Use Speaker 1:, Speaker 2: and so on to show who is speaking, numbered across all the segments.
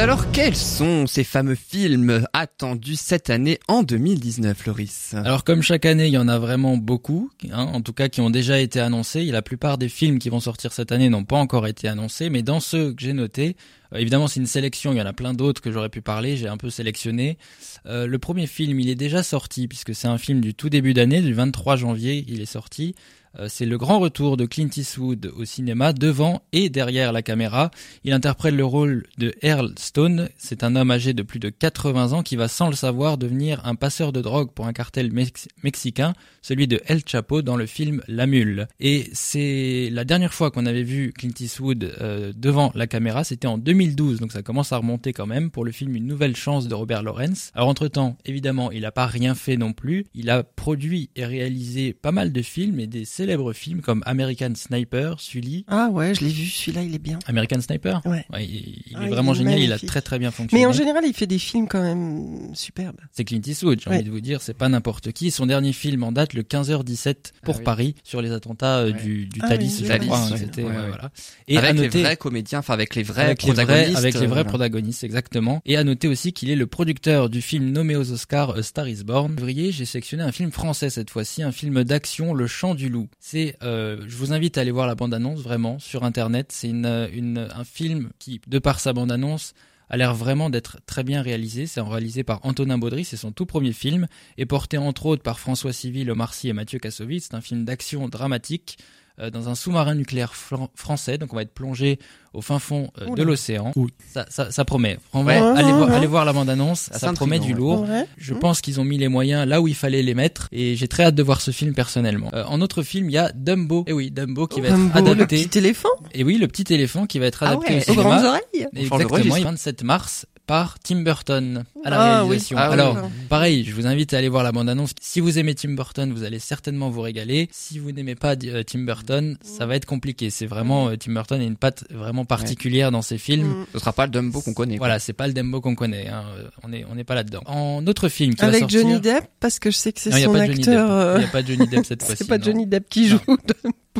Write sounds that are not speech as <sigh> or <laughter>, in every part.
Speaker 1: alors, quels sont ces fameux films attendus cette année en 2019, Loris?
Speaker 2: Alors comme chaque année, il y en a vraiment beaucoup, hein, en tout cas qui ont déjà été annoncés. La plupart des films qui vont sortir cette année n'ont pas encore été annoncés, mais dans ceux que j'ai notés, euh, évidemment c'est une sélection, il y en a plein d'autres que j'aurais pu parler, j'ai un peu sélectionné. Euh, le premier film, il est déjà sorti, puisque c'est un film du tout début d'année, du 23 janvier, il est sorti. Euh, c'est le grand retour de Clint Eastwood au cinéma, devant et derrière la caméra. Il interprète le rôle de Earl Stone. C'est un homme âgé de plus de 80 ans qui va, sans le savoir, devenir un passeur de drogue pour un cartel mexicain, celui de El Chapo dans le film La Mule. Et c'est la dernière fois qu'on avait vu Clint Eastwood euh, devant la caméra, c'était en 2012, donc ça commence à remonter quand même pour le film Une nouvelle chance de Robert Lawrence. Alors entre-temps, évidemment, il n'a pas rien fait non plus. Il a produit et réalisé pas mal de films et des célèbres films comme American Sniper, Sully.
Speaker 3: Ah ouais, je l'ai vu, celui-là il est bien.
Speaker 2: American Sniper?
Speaker 3: Ouais.
Speaker 2: il,
Speaker 3: Ah,
Speaker 2: est
Speaker 3: il
Speaker 2: vraiment
Speaker 3: est
Speaker 2: génial, il a très très bien fonctionné.
Speaker 3: Mais en général, il fait des films quand même superbes.
Speaker 2: C'est Clint Eastwood, j'ai
Speaker 3: Ouais.
Speaker 2: envie de vous dire, c'est pas n'importe qui. Son dernier film en date, le 15h17 pour
Speaker 1: Ah oui.
Speaker 2: Paris, sur les attentats euh,
Speaker 1: Ouais.
Speaker 2: du, du
Speaker 3: Ah
Speaker 2: Thalys,
Speaker 3: oui,
Speaker 2: je
Speaker 1: Thalys,
Speaker 2: crois. hein,
Speaker 1: ouais.
Speaker 2: c'était,
Speaker 1: Ouais,
Speaker 2: ouais,
Speaker 1: ouais.
Speaker 2: voilà. Et à
Speaker 1: Avec les vrais comédiens, enfin avec les vrais
Speaker 2: avec les vrais,
Speaker 1: protagonistes.
Speaker 2: avec les vrais
Speaker 1: euh,
Speaker 2: protagonistes, exactement. Et à noter aussi qu'il est le producteur du film nommé aux Oscars A Star Is Born. En février, j'ai sélectionné un film français cette fois-ci, un film d'action, Le Chant du Loup. C'est, euh, je vous invite à aller voir la bande-annonce vraiment sur internet. C'est une, une, un film qui, de par sa bande-annonce, a l'air vraiment d'être très bien réalisé. C'est réalisé par Antonin Baudry, c'est son tout premier film, et porté entre autres par François Civil, Omar Sy et Mathieu Kassovitz. C'est un film d'action dramatique euh, dans un sous-marin nucléaire fran- français. Donc on va être plongé au fin fond euh, de l'océan. Ça, ça, ça promet. Vraiment,
Speaker 1: Ouais.
Speaker 2: allez,
Speaker 3: Ouais,
Speaker 2: allez voir la bande-annonce,
Speaker 1: Ah,
Speaker 2: ça promet du lourd. Je
Speaker 3: Mmh.
Speaker 2: pense qu'ils ont mis les moyens là où il fallait les mettre et j'ai très hâte de voir ce film personnellement. Euh, en autre film, il y a Dumbo. Et oui, Dumbo qui va être
Speaker 3: Dumbo, le
Speaker 2: adapté.
Speaker 3: petit éléphant
Speaker 2: Et oui, le petit éléphant qui va être
Speaker 1: Ah
Speaker 2: adapté
Speaker 1: ouais.
Speaker 2: au
Speaker 3: aux grandes
Speaker 2: cinéma.
Speaker 3: oreilles.
Speaker 1: Le
Speaker 2: Exactement, le 27 mars par Tim Burton à la
Speaker 3: Ah oui.
Speaker 2: réalisation.
Speaker 1: Ah.
Speaker 2: Alors, pareil, je vous invite à aller voir la bande-annonce. Si vous aimez Tim Burton, vous allez certainement vous régaler. Si vous n'aimez pas euh, Tim Burton, ça va être compliqué. C'est vraiment euh, Tim Burton a une patte vraiment particulière dans ses films.
Speaker 3: Mm.
Speaker 1: Ce sera pas le Dumbo qu'on connaît. quoi.
Speaker 2: Voilà, c'est pas le Dumbo qu'on connaît. hein. Euh, On est on n'est pas là-dedans. En autre film qui va
Speaker 3: Avec
Speaker 2: sortir.
Speaker 3: Johnny Depp, parce que je sais que c'est son acteur.
Speaker 2: Il y a pas Johnny Depp cette <laughs> fois-ci.
Speaker 3: C'est pas
Speaker 2: non.
Speaker 3: Johnny Depp qui joue.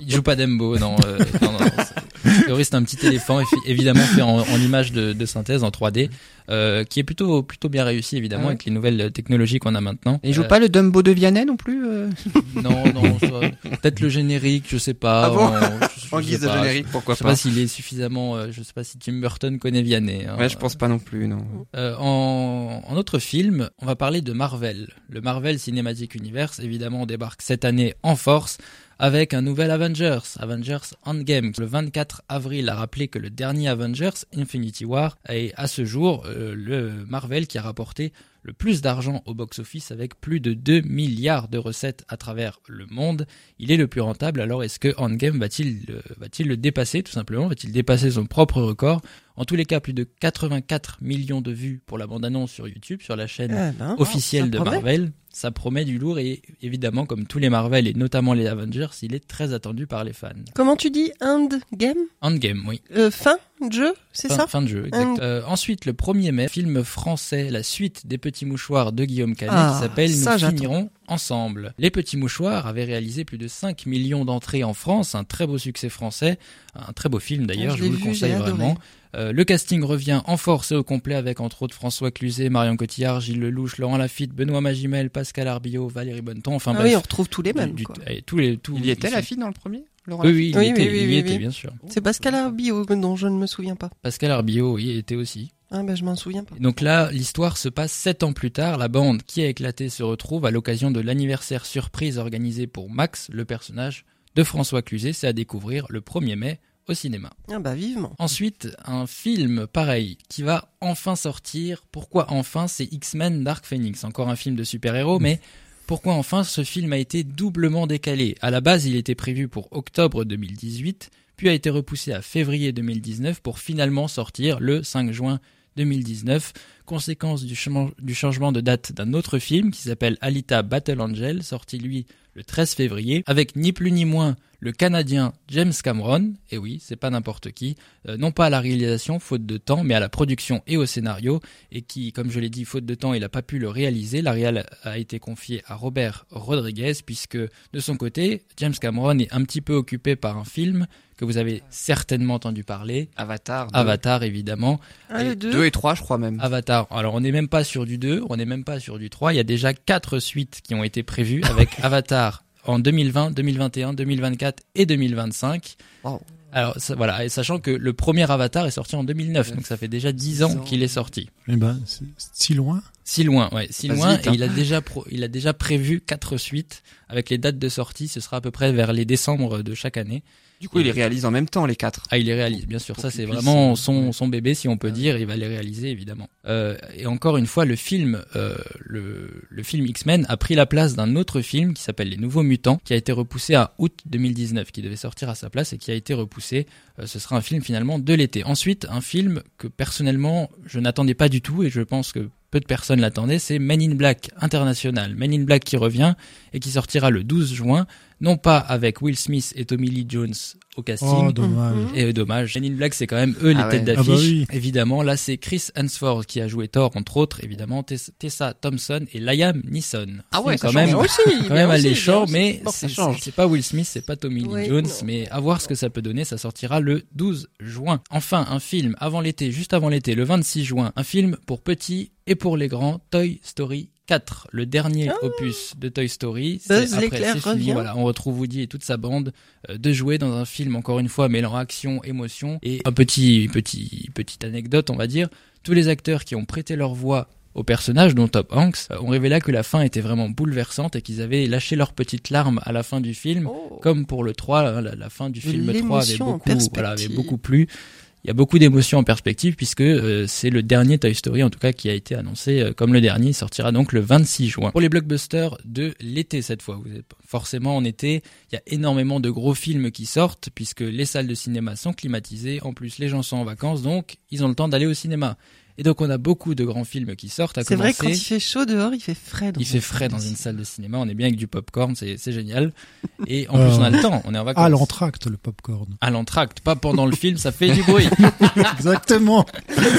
Speaker 2: Il joue pas Dumbo, non. euh, non, non, <laughs> c'est- un petit éléphant, évidemment fait en, en image de, de synthèse, en 3D, euh, qui est plutôt plutôt bien réussi, évidemment,
Speaker 1: Ah ouais.
Speaker 2: avec les nouvelles technologies qu'on a maintenant.
Speaker 1: Et il joue
Speaker 2: Euh,
Speaker 1: pas le Dumbo de Vianney non plus euh, <laughs>
Speaker 2: Non, non, peut-être le générique, je sais pas.
Speaker 1: Ah bon <laughs>
Speaker 2: en,
Speaker 1: guise de
Speaker 2: pas.
Speaker 1: générique, pourquoi
Speaker 2: Je sais
Speaker 1: pas
Speaker 2: pas s'il est suffisamment, je sais pas si Tim Burton connaît Vianney. hein.
Speaker 1: Ouais, je pense pas non plus, non.
Speaker 2: En, en autre film, on va parler de Marvel. Le Marvel Cinematic Universe, évidemment, débarque cette année en force avec un nouvel Avengers, Avengers Endgame. Le 24 avril a rappelé que le dernier Avengers, Infinity War, est à ce jour euh, le Marvel qui a rapporté le plus d'argent au box-office avec plus de 2 milliards de recettes à travers le monde. Il est le plus rentable, alors est-ce que Endgame va-t-il va-t-il le dépasser tout simplement? Va-t-il dépasser son propre record? En tous les cas, plus de 84 millions de vues pour la bande-annonce sur YouTube, sur la chaîne
Speaker 3: Ah ben,
Speaker 2: officielle de
Speaker 3: promet.
Speaker 2: Marvel. Ça promet du lourd et évidemment, comme tous les Marvel et notamment les Avengers, il est très attendu par les fans.
Speaker 3: Comment tu dis Endgame?
Speaker 2: Endgame, oui.
Speaker 3: euh, Fin? De jeu, c'est
Speaker 2: Fin,
Speaker 3: ça
Speaker 2: fin de jeu, exact. Euh, ensuite, le 1er mai, film français, la suite des Petits Mouchoirs de Guillaume Canet,
Speaker 3: Ah,
Speaker 2: qui s'appelle
Speaker 3: ça,
Speaker 2: Nous finirons ensemble. Les Petits Mouchoirs avaient réalisé plus de 5 millions d'entrées en France, un très beau succès français, un très beau film d'ailleurs,
Speaker 3: Ah,
Speaker 2: je vous le conseille vraiment. Euh, le casting revient en force et au complet avec entre autres François Cluzet, Marion Cotillard, Gilles Lelouch, Laurent Lafitte, Benoît Magimel, Pascal Arbillot, Valérie Bonneton, enfin
Speaker 3: Ah
Speaker 2: bref.
Speaker 3: oui, on retrouve tous les mêmes.
Speaker 2: du-
Speaker 3: quoi.
Speaker 2: et tous les, tous,
Speaker 1: Il y était
Speaker 2: ils
Speaker 1: la
Speaker 2: sont-
Speaker 1: fille dans le premier?
Speaker 2: Oui, oui, il
Speaker 3: Oui,
Speaker 2: y était,
Speaker 3: oui, oui,
Speaker 2: il y
Speaker 3: oui,
Speaker 2: était
Speaker 3: oui.
Speaker 2: bien sûr.
Speaker 3: C'est Pascal Arbillot dont je ne me souviens pas.
Speaker 2: Pascal Arbillot, oui, il était aussi.
Speaker 3: Ah ben je m'en souviens pas.
Speaker 2: Donc là, l'histoire se passe sept ans plus tard. La bande qui a éclaté se retrouve à l'occasion de l'anniversaire surprise organisé pour Max, le personnage de François Cluzet. C'est à découvrir le 1er mai au cinéma.
Speaker 3: Ah bah vivement.
Speaker 2: Ensuite, un film pareil qui va enfin sortir. Pourquoi enfin? C'est X-Men Dark Phoenix. Encore un film de super-héros, mais pourquoi enfin ce film a été doublement décalé À la base, il était prévu pour octobre 2018, puis a été repoussé à février 2019 pour finalement sortir le 5 juin 2019. Conséquence du, changement- de date d'un autre film qui s'appelle Alita Battle Angel, sorti lui le 13 février, avec ni plus ni moins le Canadien James Cameron, et oui, c'est pas n'importe qui, euh, non pas à la réalisation, faute de temps, mais à la production et au scénario, et qui, comme je l'ai dit, faute de temps, il n'a pas pu le réaliser. La réal a été confiée à Robert Rodriguez, puisque de son côté, James Cameron est un petit peu occupé par un film que vous avez certainement entendu parler.
Speaker 1: Avatar.
Speaker 2: Avatar, évidemment.
Speaker 3: Ah,
Speaker 2: Et
Speaker 3: le 2
Speaker 1: Deux et trois, je crois même.
Speaker 2: Avatar. Alors, on n'est même pas sur du 2, on n'est même pas sur du 3. Il y a déjà quatre suites qui ont été prévues avec <laughs> Avatar en 2020, 2021, 2024 et 2025.
Speaker 1: Wow.
Speaker 2: Alors, ça- voilà. Et sachant que le premier Avatar est sorti en 2009, donc ça fait déjà 10 ans qu'il est sorti.
Speaker 4: Eh ben, c'est si loin.
Speaker 2: Si loin, ouais, si loin.
Speaker 1: vite,
Speaker 2: et il a déjà pro- il a déjà prévu quatre suites avec les dates de sortie. Ce sera à peu près vers les décembre de chaque année.
Speaker 1: Du coup, il les réalise en même temps, les quatre.
Speaker 2: Ah, il les réalise, bien sûr.
Speaker 1: Pour
Speaker 2: Ça, c'est vraiment
Speaker 1: euh,
Speaker 2: son, son bébé, si on peut dire. Il va les réaliser, évidemment. Euh, et encore une fois, le film, euh, le, le film X-Men a pris la place d'un autre film qui s'appelle Les Nouveaux Mutants, qui a été repoussé à août 2019, qui devait sortir à sa place et qui a été repoussé. Euh, ce sera un film finalement de l'été. Ensuite, un film que personnellement, je n'attendais pas du tout et je pense que peu de personnes l'attendaient, c'est Men in Black International. Men in Black qui revient et qui sortira le 12 juin, non pas avec Will Smith et Tommy Lee Jones au casting,
Speaker 4: Oh, dommage.
Speaker 2: Et euh, dommage. Men in Black, c'est quand même eux les
Speaker 1: Ah
Speaker 2: têtes
Speaker 1: ouais.
Speaker 2: d'affiche.
Speaker 4: Ah bah oui.
Speaker 2: Évidemment, là, c'est Chris Hemsworth qui a joué Thor, entre autres, évidemment, Tess- Tessa Thompson et Liam Neeson.
Speaker 1: Ah ouais,
Speaker 2: C'est
Speaker 1: ça
Speaker 2: quand même,
Speaker 1: change.
Speaker 3: aussi,
Speaker 2: quand même alléchant, mais c'est pas Will Smith, c'est pas Tommy Lee
Speaker 3: Oui,
Speaker 2: Jones,
Speaker 3: non.
Speaker 2: mais à voir ce que ça peut donner, ça sortira le 12 juin. Enfin, un film avant l'été, juste avant l'été, le 26 juin, un film pour petits et pour les grands, Toy Story 4, le dernier
Speaker 3: Ah.
Speaker 2: opus de Toy Story. C'est- après, c'est fini,
Speaker 3: revient.
Speaker 2: voilà, on retrouve Woody et toute sa bande euh, de jouer dans un film encore une fois mêlant action, émotion et un petit petit petite anecdote, on va dire. Tous les acteurs qui ont prêté leur voix aux personnages, dont Top Hanks, euh, ont révélé que la fin était vraiment bouleversante et qu'ils avaient lâché leurs petites larmes à la fin du film.
Speaker 3: Oh.
Speaker 2: Comme pour le 3, hein, la, la fin du film 3 avait beaucoup, voilà, avait beaucoup plu. Il y a beaucoup d'émotions en perspective puisque euh, c'est le dernier Toy Story en tout cas qui a été annoncé euh, comme le dernier. Il sortira donc le 26 juin. Pour les blockbusters de l'été cette fois, vous êtes forcément en été, il y a énormément de gros films qui sortent puisque les salles de cinéma sont climatisées. En plus, les gens sont en vacances donc ils ont le temps d'aller au cinéma. Et donc on a beaucoup de grands films qui sortent. À
Speaker 3: C'est vrai que quand il fait chaud dehors, il fait frais. Dans
Speaker 2: il fait frais dans une salle de cinéma, on est bien avec du popcorn, c'est c'est génial. Et en
Speaker 4: Euh,
Speaker 2: plus on a le temps, on est en vacances.
Speaker 4: Ah, l'entracte, le popcorn.
Speaker 2: À l'entracte, pas pendant le film, ça fait du bruit. <laughs>
Speaker 4: Exactement.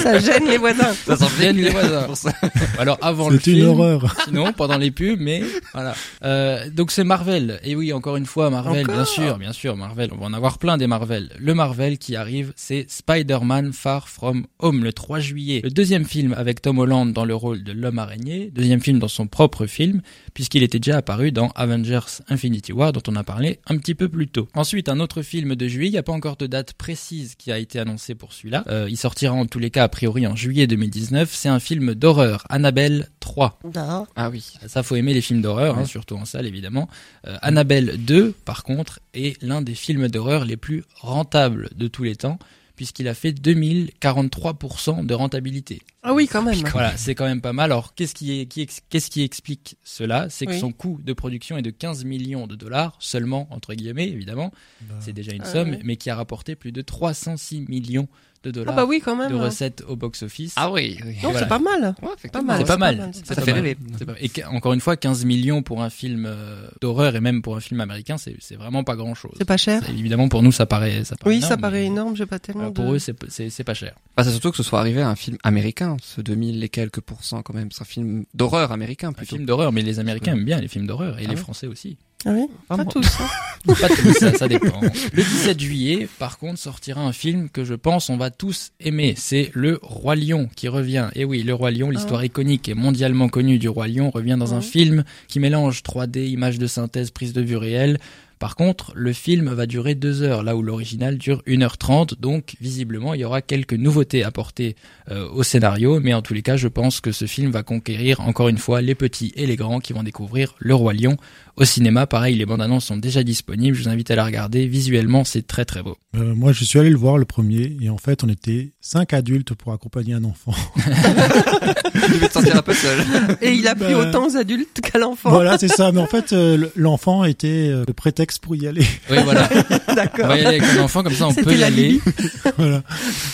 Speaker 3: Ça gêne les voisins.
Speaker 1: Ça s'en
Speaker 2: Gêne les voisins.
Speaker 1: Ça.
Speaker 2: Alors avant le
Speaker 4: C'est une
Speaker 2: film,
Speaker 4: horreur.
Speaker 2: sinon pendant les pubs, mais voilà. Euh, donc c'est Marvel. Et oui, encore une fois Marvel,
Speaker 3: Encore
Speaker 2: bien sûr, bien sûr Marvel. On va en avoir plein des Marvel. Le Marvel qui arrive, c'est Spider-Man Far From Home le 3 juillet. Le deuxième film avec Tom Holland dans le rôle de l'homme araignée. Deuxième film dans son propre film, puisqu'il était déjà apparu dans Avengers Infinity War, dont on a parlé un petit peu plus tôt. Ensuite, un autre film de juillet. Il n'y a pas encore de date précise qui a été annoncée pour celui-là. Euh, il sortira en tous les cas a priori en juillet 2019. C'est un film d'horreur, Annabelle 3.
Speaker 3: Non.
Speaker 1: Ah oui.
Speaker 2: Ça, faut aimer les films d'horreur, hein, surtout en salle, évidemment. Euh, Annabelle 2, par contre, est l'un des films d'horreur les plus rentables de tous les temps, puisqu'il a fait 2043% de rentabilité.
Speaker 3: Ah oui, quand même.
Speaker 2: Voilà, c'est quand même pas mal. Alors, qu'est-ce qui, explique cela? C'est que
Speaker 3: Oui.
Speaker 2: son coût de production est de 15 millions de dollars, seulement, entre guillemets, évidemment. C'est déjà une
Speaker 3: Ah
Speaker 2: somme,
Speaker 3: oui.
Speaker 2: mais qui a rapporté plus de 306 millions de
Speaker 3: Ah
Speaker 2: dollars
Speaker 3: bah oui, quand
Speaker 2: de
Speaker 3: même.
Speaker 2: recettes au box-office.
Speaker 1: Ah oui. oui.
Speaker 3: Non,
Speaker 2: Voilà.
Speaker 3: c'est pas mal.
Speaker 1: Ouais, effectivement.
Speaker 3: mal.
Speaker 2: C'est pas mal.
Speaker 3: ça
Speaker 1: fait rêver.
Speaker 2: Et encore une fois, 15 millions pour un film euh, d'horreur et même pour un film américain, c'est c'est vraiment pas grand chose.
Speaker 3: C'est pas cher.
Speaker 2: Évidemment, pour nous, ça paraît. Ça paraît
Speaker 3: Oui, ça
Speaker 2: énorme,
Speaker 3: paraît
Speaker 2: mais,
Speaker 3: énorme. J'ai pas tellement de.
Speaker 2: Pour eux, c'est c'est c'est pas cher.
Speaker 1: Bah, c'est surtout que ce soit arrivé à un film américain, ce 2000 et quelques pourcents quand même. C'est un film d'horreur américain
Speaker 2: Un
Speaker 1: plutôt.
Speaker 2: film d'horreur, mais les Américains aiment bien les films d'horreur et
Speaker 1: Ah
Speaker 2: les
Speaker 1: ouais
Speaker 2: Français aussi.
Speaker 3: Ah oui.
Speaker 1: Pas
Speaker 3: tous. hein. <laughs>
Speaker 2: Pas tous, ça, ça dépend. Le 17 juillet, par contre, sortira un film que je pense on va tous aimer. C'est Le Roi Lion qui revient. Et oui, Le Roi Lion, l'histoire iconique et mondialement connue du Roi Lion, revient dans un
Speaker 3: Mhm.
Speaker 2: film qui mélange 3D, images de synthèse, prise de vue réelle. Par contre, le film va durer deux heures, là où l'original dure 1h30, donc visiblement il y aura quelques nouveautés apportées euh, au scénario, mais en tous les cas je pense que ce film va conquérir encore une fois les petits et les grands qui vont découvrir Le Roi Lion au cinéma. Pareil, les bandes annonces sont déjà disponibles, je vous invite à la regarder, visuellement c'est très très beau.
Speaker 4: Euh, moi, je suis allé le voir le premier et en fait, on était cinq adultes pour accompagner un enfant. <laughs> <laughs>
Speaker 1: Tu devais te sentir un peu seul.
Speaker 3: Et il a plu
Speaker 4: Bah.
Speaker 3: autant aux adultes qu'à l'enfant.
Speaker 4: voilà, c'est ça. Mais en fait, euh, le- l'enfant était le prétexte pour y aller.
Speaker 2: Oui voilà, <laughs> on
Speaker 3: D'accord.
Speaker 2: va y aller avec un enfant, comme ça on peut y aller. <laughs>
Speaker 4: Voilà.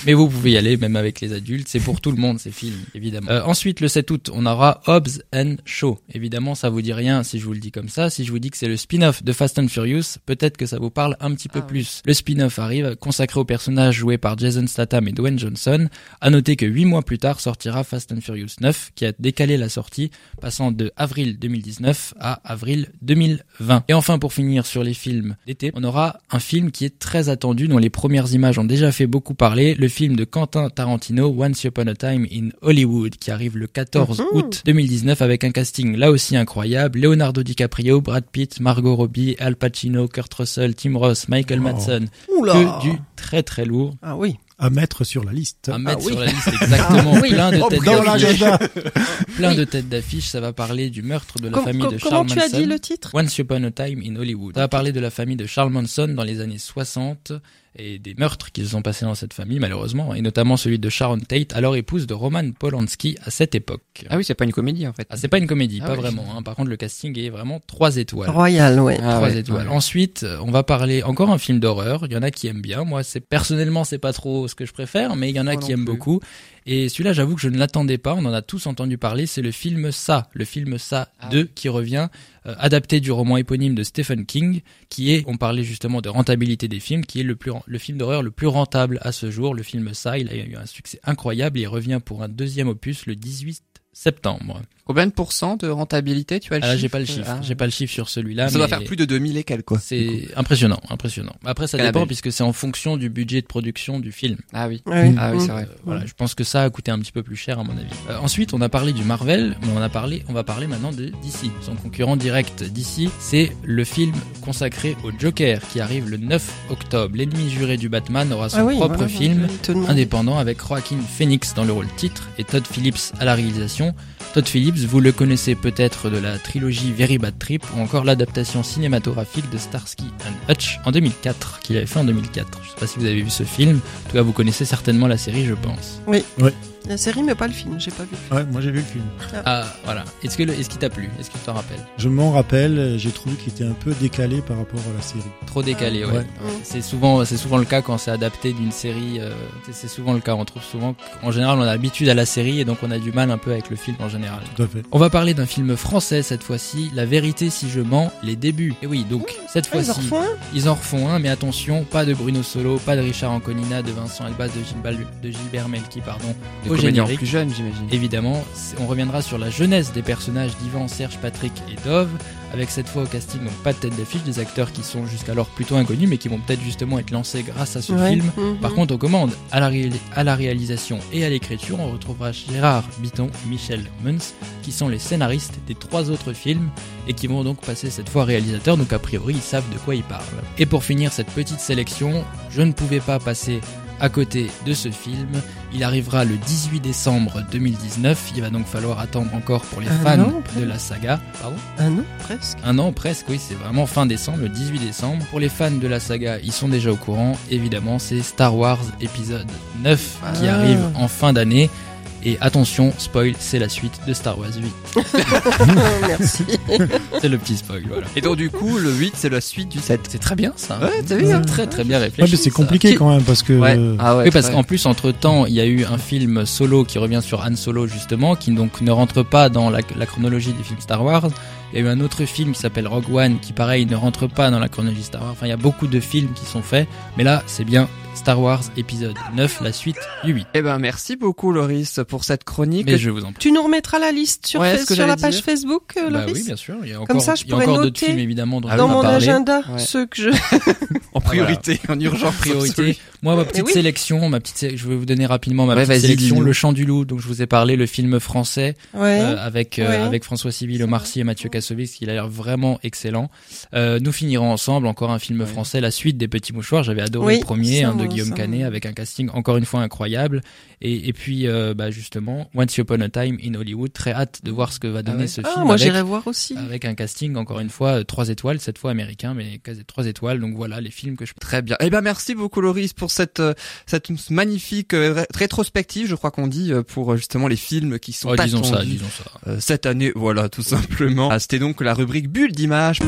Speaker 2: Mais vous pouvez y aller même avec les adultes, c'est pour tout le monde ces films, évidemment. Euh, ensuite, le 7 août, on aura Hobbs and Shaw. Évidemment, ça vous dit rien si je vous le dis comme ça. Si je vous dis que c'est le spin-off de Fast and Furious, peut-être que ça vous parle un petit peu
Speaker 3: Ah
Speaker 2: plus. Le spin-off arrive, consacré au personnage joué par Jason Statham et Dwayne Johnson. À noter que huit mois plus tard sortira Fast and Furious 9, qui a décalé la sortie, passant de avril 2019 à avril 2020. Et enfin, pour finir sur les films d'été, on aura un film qui est très attendu, dont les premières images ont déjà fait beaucoup parler, le film de Quentin Tarantino, Once Upon a Time in Hollywood, qui arrive le 14
Speaker 3: Mhm.
Speaker 2: août 2019 avec un casting là aussi incroyable, Leonardo DiCaprio, Brad Pitt, Margot Robbie, Al Pacino, Kurt Russell, Tim Ross, Michael
Speaker 4: Oh.
Speaker 2: Madsen,
Speaker 3: Oula.
Speaker 2: que du très très lourd
Speaker 3: Ah oui.
Speaker 4: À mettre sur la liste.
Speaker 2: à mettre
Speaker 3: oui.
Speaker 2: sur la liste <laughs> exactement,
Speaker 3: Ah oui.
Speaker 2: plein de
Speaker 4: Oh,
Speaker 2: têtes
Speaker 4: dans
Speaker 2: d'affiche, <laughs> plein
Speaker 3: Oui.
Speaker 2: de têtes d'affiche, ça va parler du meurtre de la
Speaker 3: Com-
Speaker 2: famille
Speaker 3: com-
Speaker 2: de
Speaker 3: comment
Speaker 2: Charles
Speaker 3: tu as
Speaker 2: Manson.
Speaker 3: dit le titre?
Speaker 2: Once Upon a Time in Hollywood. Ça va parler de la famille de Charles Manson dans les années 60 et des meurtres qui se sont passés dans cette famille malheureusement, et notamment celui de Sharon Tate, alors épouse de Roman Polanski à cette époque.
Speaker 1: Ah oui, c'est pas une comédie en fait.
Speaker 2: Ah, c'est pas une comédie,
Speaker 1: Ah
Speaker 2: pas
Speaker 1: oui.
Speaker 2: vraiment. hein. Par contre, le casting est vraiment trois étoiles.
Speaker 3: Royal, ouais.
Speaker 1: Ah
Speaker 2: Trois
Speaker 1: ouais,
Speaker 2: étoiles.
Speaker 1: ouais.
Speaker 2: Ensuite, euh, on va parler encore un film d'horreur. Il y en a qui aiment bien. Moi, c'est personnellement, c'est pas trop ce que je préfère, mais il y en a
Speaker 1: Moi
Speaker 2: qui aiment
Speaker 1: plus.
Speaker 2: beaucoup. Et celui-là, j'avoue que je ne l'attendais pas. On en a tous entendu parler. C'est le film Ça, le film Ça
Speaker 1: Ah
Speaker 2: 2 qui revient, euh, adapté du roman éponyme de Stephen King, qui est, on parlait justement de rentabilité des films, qui est le plus, le film d'horreur le plus rentable à ce jour. Le film Ça, il a eu un succès incroyable. Il revient pour un deuxième opus le 18 septembre.
Speaker 1: Combien de pourcents de rentabilité tu as le
Speaker 2: Ah là, j'ai pas le chiffre.
Speaker 1: Ah.
Speaker 2: J'ai pas le chiffre sur celui-là.
Speaker 1: Ça doit
Speaker 2: mais-
Speaker 1: faire plus de 2000 et quelques quoi.
Speaker 2: c'est impressionnant, impressionnant. Après, ça dépend puisque c'est en fonction du budget de production du film.
Speaker 1: Ah oui. Ah oui,
Speaker 3: Mm.
Speaker 1: c'est vrai.
Speaker 2: Euh, voilà, je pense que ça a coûté un petit peu plus cher à mon avis. Euh, ensuite, on a parlé du Marvel, mais on a parlé, on va parler maintenant de DC. Son concurrent direct DC, c'est le film consacré au Joker qui arrive le 9 octobre. L'ennemi juré du Batman aura son
Speaker 3: Ah oui,
Speaker 2: propre
Speaker 3: voilà,
Speaker 2: film indépendant avec Joaquin Phoenix dans le rôle titre et Todd Phillips à la réalisation. Todd Phillips, vous le connaissez peut-être de la trilogie Very Bad Trip ou encore l'adaptation cinématographique de Starsky and Hutch en 2004, qu'il avait fait en 2004. Je sais pas si vous avez vu ce film, en tout cas vous connaissez certainement la série je pense.
Speaker 3: La série, mais pas le film, j'ai pas vu.
Speaker 4: Ouais, moi j'ai vu le film.
Speaker 2: Ah voilà, est-ce que le- est-ce qu'il t'a plu? Est-ce que tu t'en rappelles
Speaker 4: Je m'en rappelle, j'ai trouvé qu'il était un peu décalé par rapport à la série.
Speaker 2: Trop décalé, ouais.
Speaker 4: Ouais.
Speaker 2: C'est souvent, c'est souvent le cas quand c'est adapté d'une série. euh, c'est- souvent le cas. On trouve souvent qu'en général on a l'habitude à la série et donc on a du mal un peu avec le film en général.
Speaker 4: Tout à fait.
Speaker 2: On va parler d'un film français cette fois-ci, La vérité si je mens, les débuts. Et oui, donc cette
Speaker 3: Ah, ils en
Speaker 2: fois-ci,
Speaker 3: refont un?
Speaker 2: ils en refont un, mais attention, pas de Bruno Solo, pas de Richard Anconina, de Vincent Elbaz, de, Gilbert- de Gilbert Melki, pardon, générique.
Speaker 1: plus jeunes, j'imagine.
Speaker 2: Évidemment, on reviendra sur la jeunesse des personnages d'Ivan, Serge, Patrick et Dove, avec cette fois au casting donc pas de tête d'affiche, des acteurs qui sont jusqu'alors plutôt inconnus, mais qui vont peut-être justement être lancés grâce à ce
Speaker 3: Ouais.
Speaker 2: film.
Speaker 3: Mhm.
Speaker 2: Par contre, aux commandes, à la, réali- à la réalisation et à l'écriture, on retrouvera Gérard Bitton et Michel Munz, qui sont les scénaristes des trois autres films et qui vont donc passer cette fois réalisateur, donc a priori ils savent de quoi ils parlent. Et pour finir cette petite sélection, je ne pouvais pas passer à côté de ce film. Il arrivera le 18 décembre 2019, il va donc falloir attendre encore pour les fans
Speaker 3: an,
Speaker 2: de la saga. Pardon
Speaker 3: Un an, presque.
Speaker 2: un an presque, oui, c'est vraiment fin décembre, le 18 décembre. Pour les fans de la saga, ils sont déjà au courant. Évidemment, c'est Star Wars épisode 9 qui
Speaker 3: Ah.
Speaker 2: arrive en fin d'année. Et attention, spoil, c'est la suite de Star Wars 8. <laughs>
Speaker 3: Merci. <laughs>
Speaker 2: C'est le petit spoil, voilà.
Speaker 1: Et donc du coup, le 8 c'est la suite du 7.
Speaker 2: C'est très bien ça.
Speaker 1: Ouais, t'as vu,
Speaker 2: C'est
Speaker 1: hein
Speaker 2: très très bien
Speaker 4: Ouais,
Speaker 2: réfléchi.
Speaker 4: mais c'est
Speaker 2: ça.
Speaker 4: compliqué quand même parce que
Speaker 1: Ouais. Ah ouais.
Speaker 2: Oui, parce
Speaker 1: ouais.
Speaker 2: qu'en plus, entre temps, il y a eu un film solo qui revient sur Han Solo, justement, qui donc ne rentre pas dans la, la chronologie des films Star Wars. Il y a eu un autre film qui s'appelle Rogue One, qui pareil ne rentre pas dans la chronologie Star Wars. Enfin, il y a beaucoup de films qui sont faits, mais là, c'est bien Star Wars épisode 9, la suite du 8.
Speaker 1: Eh ben merci beaucoup Loris pour cette chronique.
Speaker 2: Mais je vous en prie.
Speaker 3: tu nous remettras la liste sur,
Speaker 1: Ouais,
Speaker 3: Fa-
Speaker 1: ce que
Speaker 3: sur la page
Speaker 1: dire.
Speaker 3: Facebook, euh,
Speaker 2: Bah
Speaker 3: Loris
Speaker 2: oui, bien sûr. Il y a encore,
Speaker 3: ça, je
Speaker 2: il y a
Speaker 3: pourrais
Speaker 2: encore d'autres
Speaker 3: noter
Speaker 2: films, évidemment, dont
Speaker 1: Ah
Speaker 2: on
Speaker 3: Dans mon
Speaker 2: parler.
Speaker 3: agenda,
Speaker 1: Ouais. <laughs>
Speaker 3: ceux que je... <laughs>
Speaker 1: en priorité, en urgence
Speaker 2: priorité. Moi, ma petite
Speaker 3: oui.
Speaker 2: sélection, ma petite, sé- je vais vous donner rapidement ma
Speaker 1: Ouais,
Speaker 2: petite sélection. Le Chant du Loup, dont je vous ai parlé, le film français
Speaker 3: Ouais.
Speaker 2: euh, avec euh,
Speaker 3: Ouais.
Speaker 2: avec François Civil, Omar Sy et Mathieu Kassovitz, qui a l'air vraiment excellent. Euh, nous finirons ensemble encore un film
Speaker 1: Ouais.
Speaker 2: français, la suite des Petits Mouchoirs. J'avais adoré
Speaker 3: Oui,
Speaker 2: le premier, Guillaume
Speaker 3: ça,
Speaker 2: Canet, avec un casting encore une fois incroyable. Et, et puis, euh, bah, justement, Once Upon a Time in Hollywood. Très hâte de voir ce que va donner
Speaker 1: ouais.
Speaker 2: ce
Speaker 3: Ah,
Speaker 2: film.
Speaker 3: moi
Speaker 2: avec,
Speaker 3: j'irai voir aussi.
Speaker 2: avec un casting encore une fois euh, trois étoiles, cette fois américain, mais trois étoiles. Donc voilà les films que je
Speaker 1: Très bien. Eh ben merci beaucoup Loris pour cette euh, cette magnifique ré- rétrospective, je crois qu'on dit pour justement les films qui sont
Speaker 2: Oh, disons ça, disons ça.
Speaker 1: cette année. Voilà, tout simplement. Ah, C'était donc la rubrique bulle d'image.